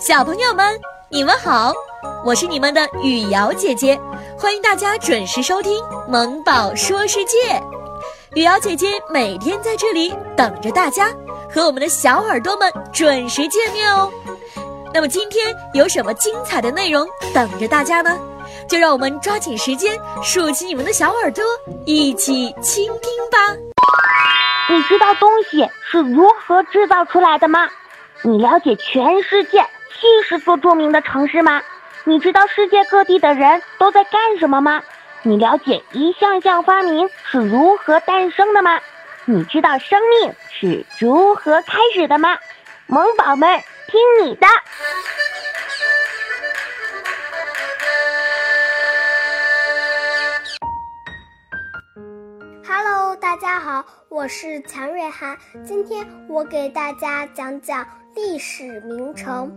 小朋友们，你们好，我是你们的雨瑶姐姐，欢迎大家准时收听《萌宝说世界》。雨瑶姐姐每天在这里等着大家，和我们的小耳朵们准时见面哦。那么今天有什么精彩的内容等着大家呢？就让我们抓紧时间，竖起你们的小耳朵，一起倾听吧。你知道东西是如何制造出来的吗？你了解全世界七十座著名的城市吗？你知道世界各地的人都在干什么吗？你了解一项项发明是如何诞生的吗？你知道生命是如何开始的吗？萌宝们，听你的！Hello，大家好，我是强瑞涵，今天我给大家讲讲。历史名城，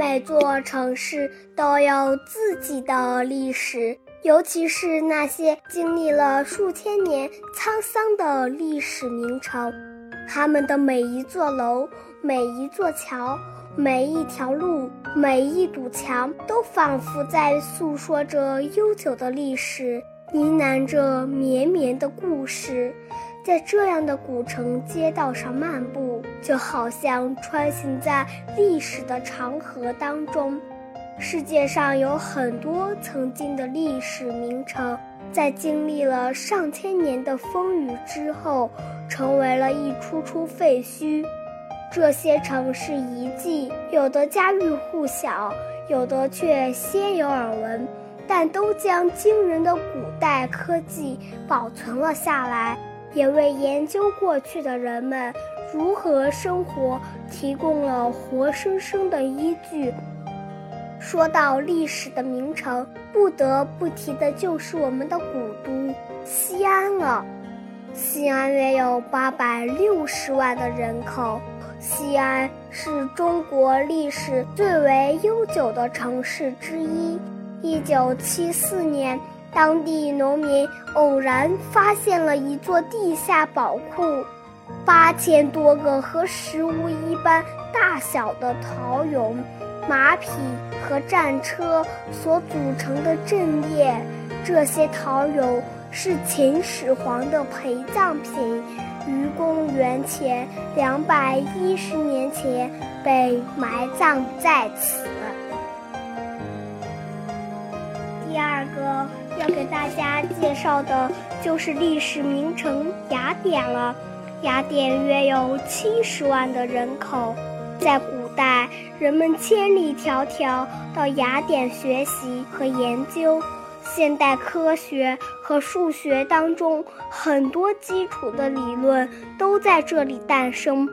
每座城市都有自己的历史，尤其是那些经历了数千年沧桑的历史名城，他们的每一座楼、每一座桥、每一条路、每一堵墙，都仿佛在诉说着悠久的历史，呢喃着绵绵的故事。在这样的古城街道上漫步，就好像穿行在历史的长河当中。世界上有很多曾经的历史名城，在经历了上千年的风雨之后，成为了一处处废墟。这些城市遗迹，有的家喻户晓，有的却鲜有耳闻，但都将惊人的古代科技保存了下来。也为研究过去的人们如何生活提供了活生生的依据。说到历史的名城，不得不提的就是我们的古都西安了。西安约有八百六十万的人口，西安是中国历史最为悠久的城市之一。一九七四年。当地农民偶然发现了一座地下宝库，八千多个和食物一般大小的陶俑、马匹和战车所组成的阵列。这些陶俑是秦始皇的陪葬品，于公元前两百一十年前被埋葬在此。第二个给大家介绍的就是历史名城雅典了。雅典约有七十万的人口，在古代，人们千里迢迢到雅典学习和研究。现代科学和数学当中，很多基础的理论都在这里诞生。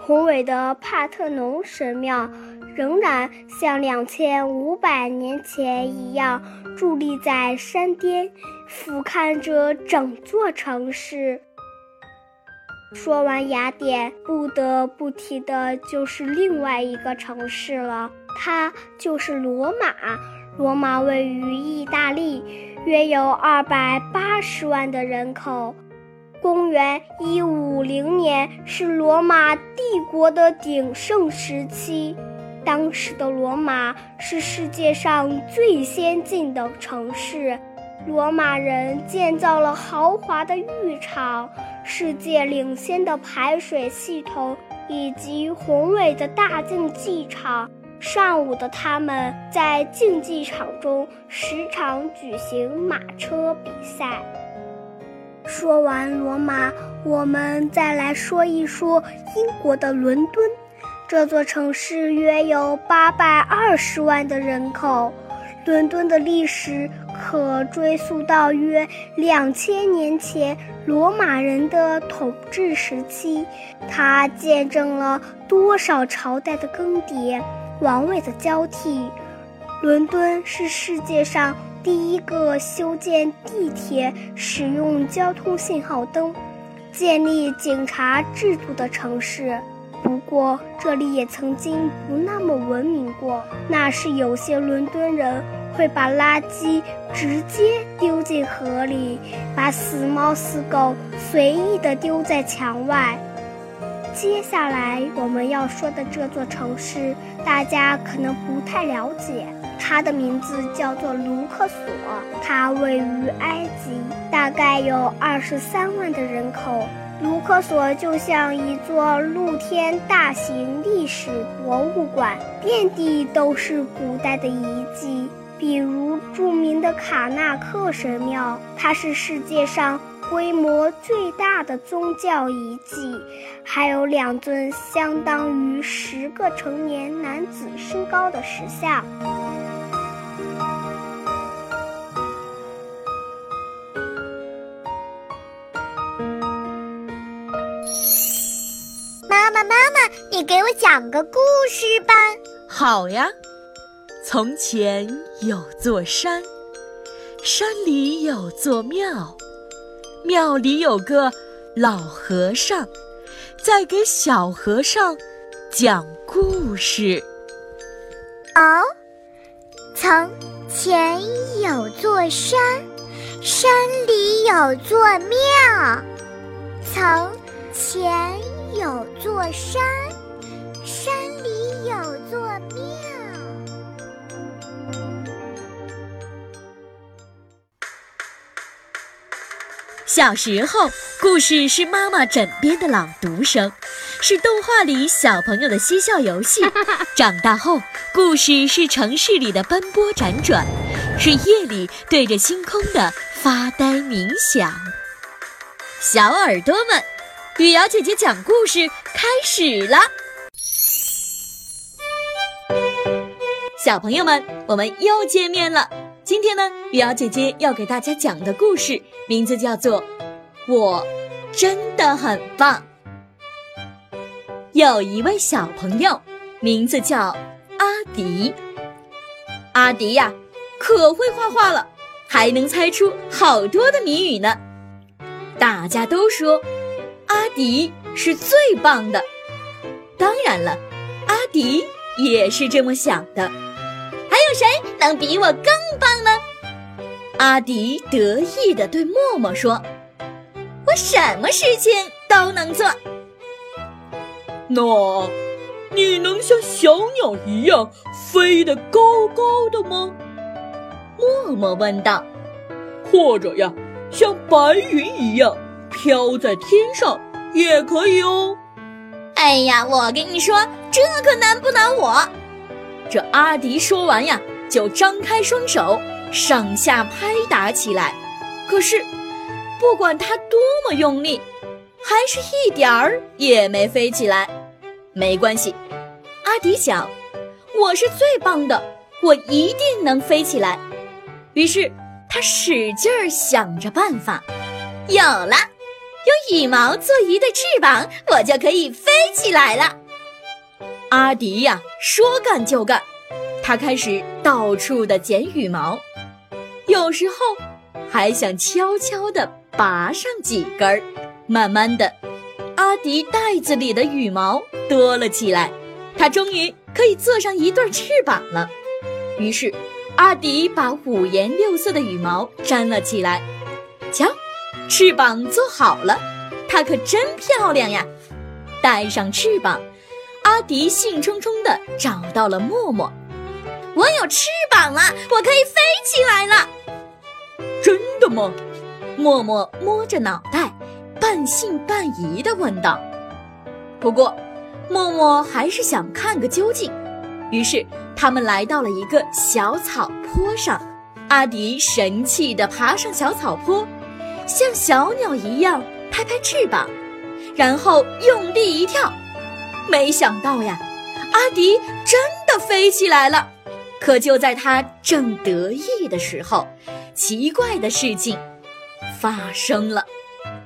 宏伟的帕特农神庙。仍然像两千五百年前一样伫立在山巅，俯瞰着整座城市。说完雅典，不得不提的就是另外一个城市了，它就是罗马。罗马位于意大利，约有二百八十万的人口。公元一五零年是罗马帝国的鼎盛时期。当时的罗马是世界上最先进的城市，罗马人建造了豪华的浴场、世界领先的排水系统以及宏伟的大竞技场。上午的他们在竞技场中时常举行马车比赛。说完罗马，我们再来说一说英国的伦敦。这座城市约有八百二十万的人口，伦敦的历史可追溯到约两千年前罗马人的统治时期。它见证了多少朝代的更迭、王位的交替。伦敦是世界上第一个修建地铁、使用交通信号灯、建立警察制度的城市。不过，这里也曾经不那么文明过。那是有些伦敦人会把垃圾直接丢进河里，把死猫死狗随意地丢在墙外。接下来我们要说的这座城市，大家可能不太了解，它的名字叫做卢克索，它位于埃及，大概有二十三万的人口。卢克索就像一座露天大型历史博物馆，遍地都是古代的遗迹，比如著名的卡纳克神庙，它是世界上规模最大的宗教遗迹，还有两尊相当于十个成年男子身高的石像。你给我讲个故事吧。好呀。从前有座山，山里有座庙，庙里有个老和尚，在给小和尚讲故事。哦，从前有座山，山里有座庙。从前有座山。山小时候，故事是妈妈枕边的朗读声，是动画里小朋友的嬉笑游戏。长大后，故事是城市里的奔波辗转，是夜里对着星空的发呆冥想。小耳朵们，雨瑶姐姐讲故事开始了。小朋友们，我们又见面了。今天呢，雨瑶姐姐要给大家讲的故事名字叫做《我真的很棒》。有一位小朋友，名字叫阿迪。阿迪呀，可会画画了，还能猜出好多的谜语呢。大家都说阿迪是最棒的。当然了，阿迪也是这么想的。还有谁能比我更棒呢？阿迪得意地对默默说：“我什么事情都能做。”那，你能像小鸟一样飞得高高的吗？默默问道。或者呀，像白云一样飘在天上也可以哦。哎呀，我跟你说，这可难不倒我。这阿迪说完呀，就张开双手，上下拍打起来。可是，不管他多么用力，还是一点儿也没飞起来。没关系，阿迪想，我是最棒的，我一定能飞起来。于是，他使劲儿想着办法。有了，用羽毛做一对翅膀，我就可以飞起来了。阿迪呀，说干就干，他开始到处的捡羽毛，有时候还想悄悄地拔上几根儿。慢慢的，阿迪袋子里的羽毛多了起来，他终于可以做上一对翅膀了。于是，阿迪把五颜六色的羽毛粘了起来。瞧，翅膀做好了，它可真漂亮呀！带上翅膀。阿迪兴冲冲地找到了默默，我有翅膀了，我可以飞起来了。真的吗？默默摸着脑袋，半信半疑地问道。不过，默默还是想看个究竟，于是他们来到了一个小草坡上。阿迪神气地爬上小草坡，像小鸟一样拍拍翅膀，然后用力一跳。没想到呀，阿迪真的飞起来了。可就在他正得意的时候，奇怪的事情发生了。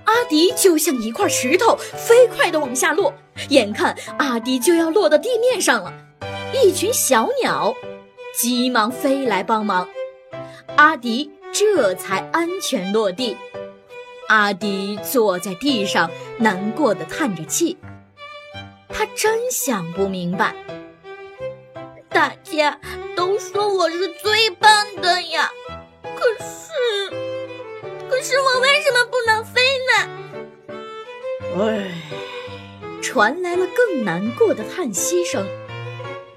阿迪就像一块石头，飞快地往下落。眼看阿迪就要落到地面上了，一群小鸟急忙飞来帮忙，阿迪这才安全落地。阿迪坐在地上，难过的叹着气。他真想不明白，大家都说我是最棒的呀，可是，可是我为什么不能飞呢？唉，传来了更难过的叹息声，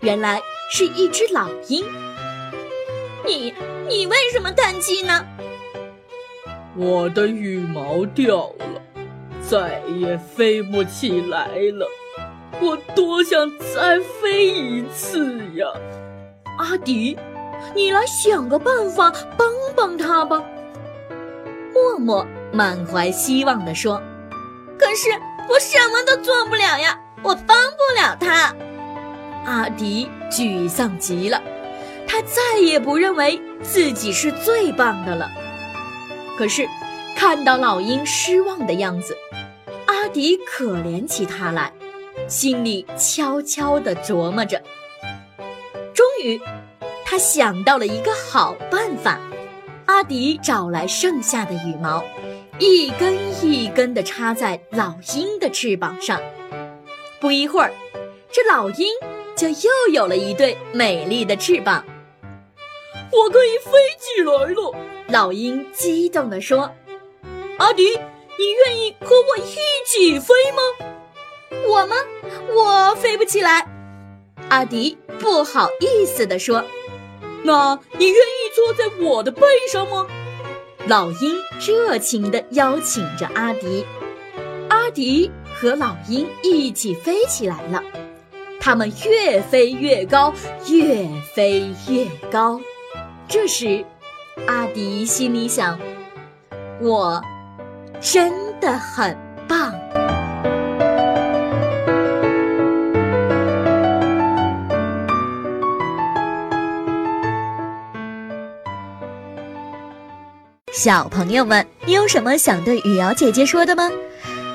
原来是一只老鹰。你你为什么叹气呢？我的羽毛掉了，再也飞不起来了。我多想再飞一次呀！阿迪，你来想个办法帮帮他吧。默默满怀希望地说：“可是我什么都做不了呀，我帮不了他。”阿迪沮丧极了。他再也不认为自己是最棒的了。可是，看到老鹰失望的样子，阿迪可怜起他来，心里悄悄地琢磨着。终于，他想到了一个好办法。阿迪找来剩下的羽毛，一根一根地插在老鹰的翅膀上。不一会儿，这老鹰就又有了一对美丽的翅膀。我可以飞起来了，老鹰激动地说：“阿迪，你愿意和我一起飞吗？”“我吗？我飞不起来。”阿迪不好意思地说。“那你愿意坐在我的背上吗？”老鹰热情地邀请着阿迪。阿迪和老鹰一起飞起来了，他们越飞越高，越飞越高。这时，阿迪心里想：“我真的很棒。”小朋友们，你有什么想对雨瑶姐姐说的吗？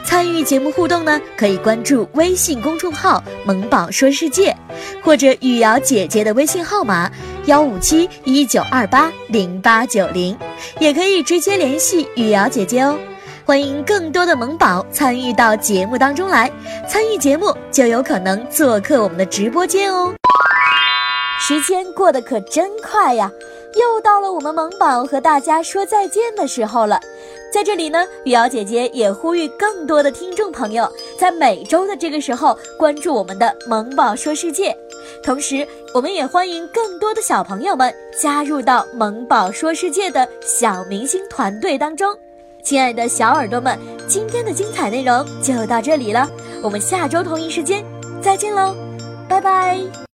参与节目互动呢，可以关注微信公众号“萌宝说世界”，或者雨瑶姐姐的微信号码。幺五七一九二八零八九零，也可以直接联系雨瑶姐姐哦。欢迎更多的萌宝参与到节目当中来，参与节目就有可能做客我们的直播间哦。时间过得可真快呀，又到了我们萌宝和大家说再见的时候了。在这里呢，雨瑶姐姐也呼吁更多的听众朋友，在每周的这个时候关注我们的萌宝说世界。同时，我们也欢迎更多的小朋友们加入到“萌宝说世界”的小明星团队当中。亲爱的小耳朵们，今天的精彩内容就到这里了，我们下周同一时间再见喽，拜拜。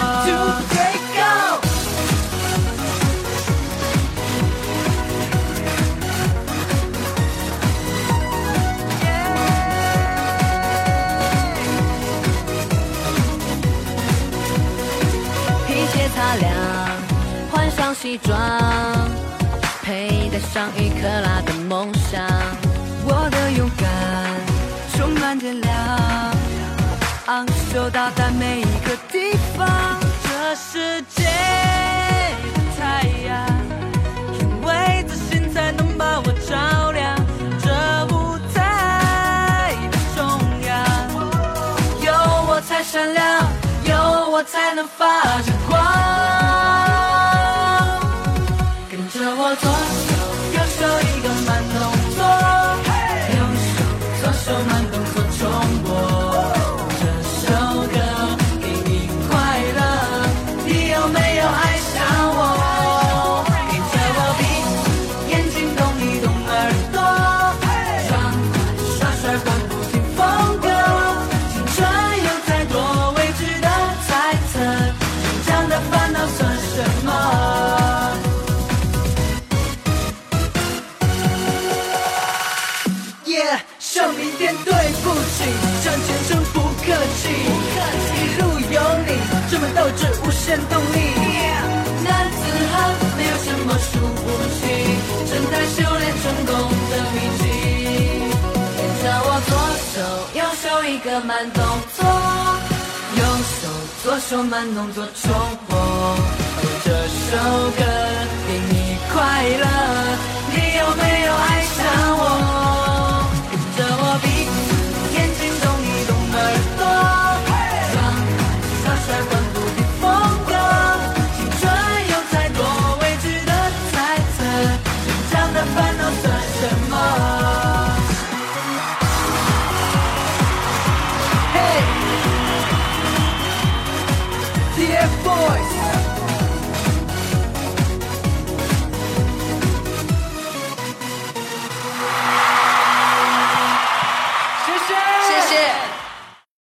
西装，佩戴上一克拉的梦想。我的勇敢充满电量，昂首到达每一个地方。这世界的太阳，因为自信才能把我照亮。这舞台的中央，有我才闪亮，有我才能发着 all gone. 生动力。男子汉没有什么输不起，正在修炼成功的秘籍。跟着我左手右手一个慢动作，右手左手慢动作重播。这首歌给你快乐，你有没有爱上我？